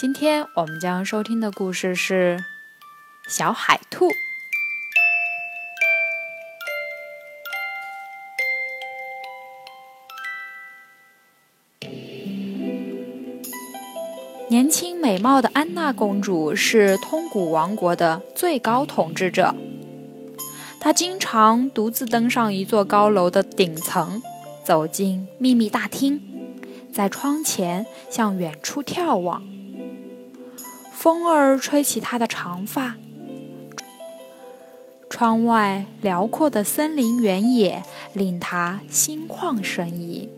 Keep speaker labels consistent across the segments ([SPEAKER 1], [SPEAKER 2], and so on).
[SPEAKER 1] 今天我们将收听的故事是《小海兔》。年轻美貌的安娜公主是通古王国的最高统治者，她经常独自登上一座高楼的顶层，走进秘密大厅，在窗前向远处眺望。风儿吹起她的长发，窗外辽阔的森林原野令她心旷神怡。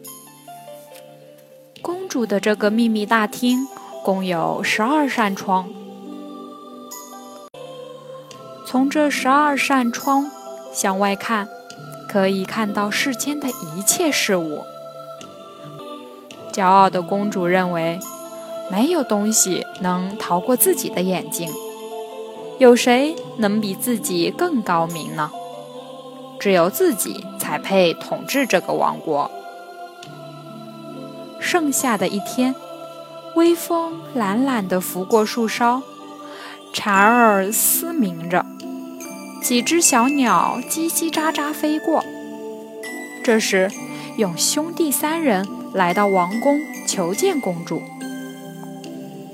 [SPEAKER 1] 公主的这个秘密大厅共有十二扇窗，从这十二扇窗向外看，可以看到世间的一切事物。骄傲的公主认为。没有东西能逃过自己的眼睛，有谁能比自己更高明呢？只有自己才配统治这个王国。盛夏的一天，微风懒懒地拂过树梢，蝉儿嘶鸣着，几只小鸟叽叽喳喳飞过。这时，有兄弟三人来到王宫求见公主。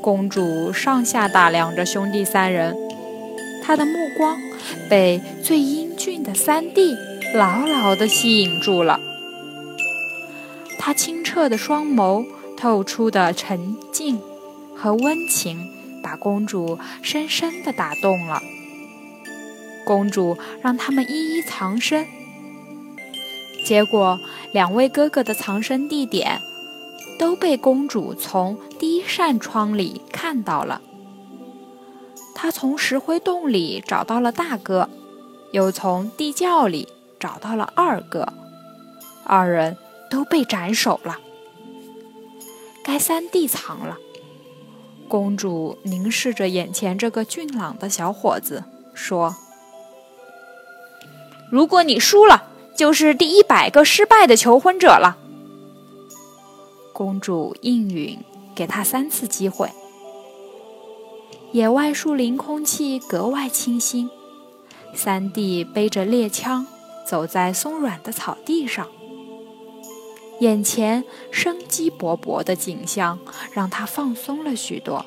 [SPEAKER 1] 公主上下打量着兄弟三人，她的目光被最英俊的三弟牢牢地吸引住了。他清澈的双眸透出的沉静和温情，把公主深深地打动了。公主让他们一一藏身，结果两位哥哥的藏身地点。都被公主从第一扇窗里看到了。她从石灰洞里找到了大哥，又从地窖里找到了二哥，二人都被斩首了。该三弟藏了。公主凝视着眼前这个俊朗的小伙子，说：“如果你输了，就是第一百个失败的求婚者了。”公主应允，给他三次机会。野外树林空气格外清新，三弟背着猎枪走在松软的草地上，眼前生机勃勃的景象让他放松了许多。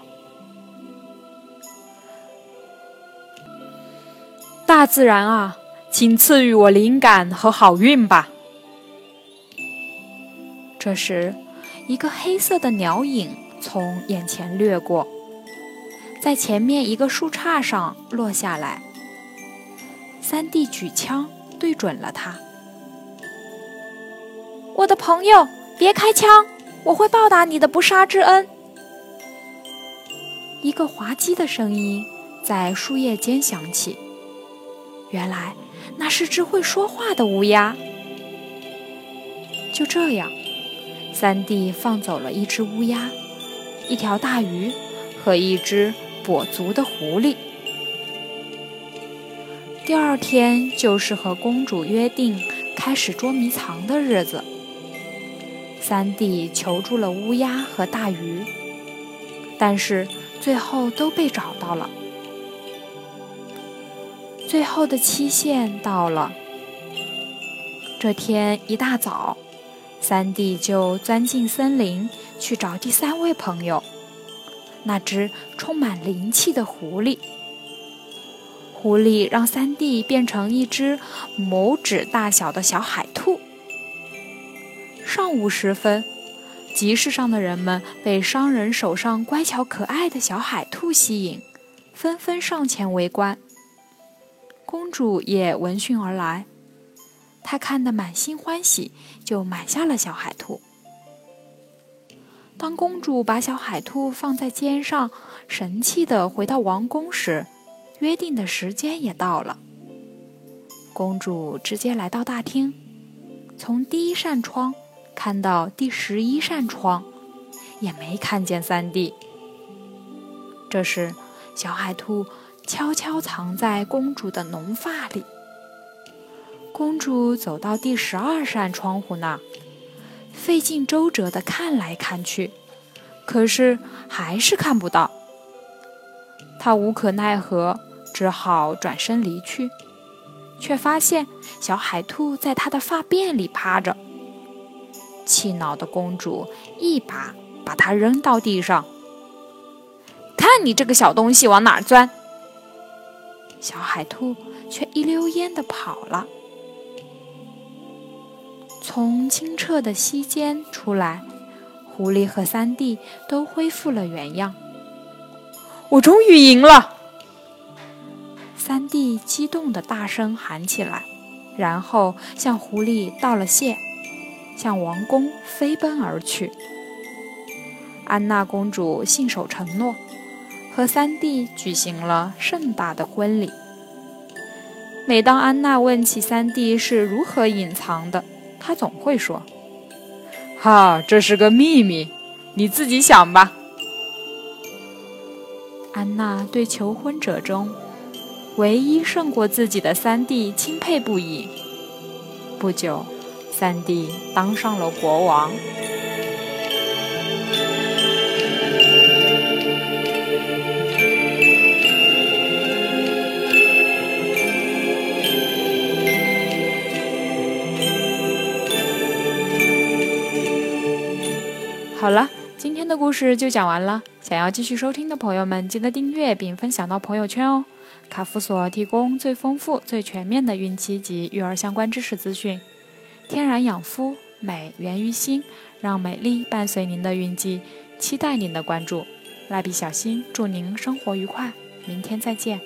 [SPEAKER 1] 大自然啊，请赐予我灵感和好运吧。这时。一个黑色的鸟影从眼前掠过，在前面一个树杈上落下来。三弟举枪对准了他。我的朋友，别开枪，我会报答你的不杀之恩。一个滑稽的声音在树叶间响起，原来那是只会说话的乌鸦。就这样。三弟放走了一只乌鸦、一条大鱼和一只跛足的狐狸。第二天就是和公主约定开始捉迷藏的日子。三弟求助了乌鸦和大鱼，但是最后都被找到了。最后的期限到了。这天一大早。三弟就钻进森林去找第三位朋友，那只充满灵气的狐狸。狐狸让三弟变成一只拇指大小的小海兔。上午时分，集市上的人们被商人手上乖巧可爱的小海兔吸引，纷纷上前围观。公主也闻讯而来。他看得满心欢喜，就买下了小海兔。当公主把小海兔放在肩上，神气地回到王宫时，约定的时间也到了。公主直接来到大厅，从第一扇窗看到第十一扇窗，也没看见三弟。这时，小海兔悄悄藏在公主的浓发里。公主走到第十二扇窗户那儿。费尽周折地看来看去，可是还是看不到。他无可奈何，只好转身离去，却发现小海兔在他的发辫里趴着。气恼的公主一把把它扔到地上，看你这个小东西往哪钻！小海兔却一溜烟地跑了。从清澈的溪间出来，狐狸和三弟都恢复了原样。我终于赢了！三弟激动的大声喊起来，然后向狐狸道了谢，向王宫飞奔而去。安娜公主信守承诺，和三弟举行了盛大的婚礼。每当安娜问起三弟是如何隐藏的，他总会说：“哈，这是个秘密，你自己想吧。”安娜对求婚者中唯一胜过自己的三弟钦佩不已。不久，三弟当上了国王。好了，今天的故事就讲完了。想要继续收听的朋友们，记得订阅并分享到朋友圈哦。卡夫所提供最丰富、最全面的孕期及育儿相关知识资讯。天然养肤，美源于心，让美丽伴随您的孕期，期待您的关注。蜡笔小新祝您生活愉快，明天再见。